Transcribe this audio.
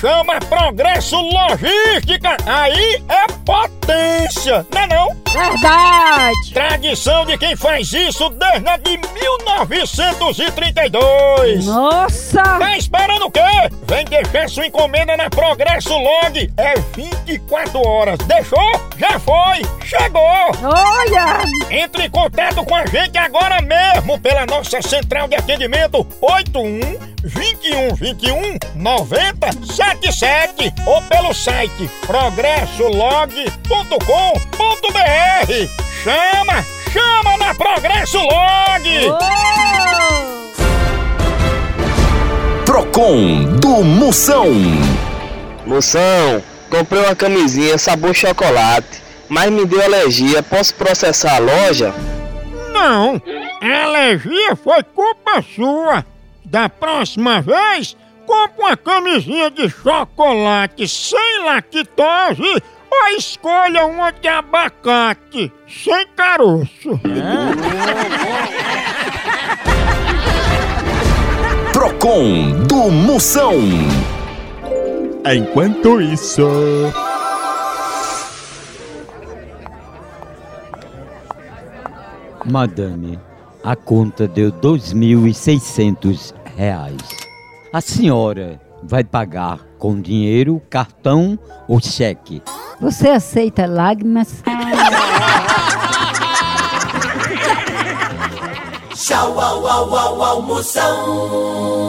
chama Progresso Logística. Aí é potência, não é não? Verdade! Tradição de quem faz isso desde a de 1932. Nossa! Tá esperando o quê? Vem deixar sua encomenda na Progresso Log. É 24 horas. Deixou? Já foi. Chegou. Olha! Entre em contato com a gente agora mesmo pela nossa central de atendimento 81 21 21 90 77 ou pelo site progressolog.com.br. Chama, chama na Progresso Log. Oh! Procon do Moção. Moção, comprei uma camisinha sabor chocolate, mas me deu alergia. Posso processar a loja? Não, a alergia foi culpa sua. Da próxima vez, compre uma camisinha de chocolate sem lactose ou escolha uma de abacate sem caroço. Procon do Moção. Enquanto isso. Madame, a conta deu 2.600 reais. A senhora vai pagar com dinheiro, cartão ou cheque? Você aceita lágrimas? Tchau, au, au, au, au, Moção.